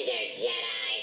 Surrender, Jedi!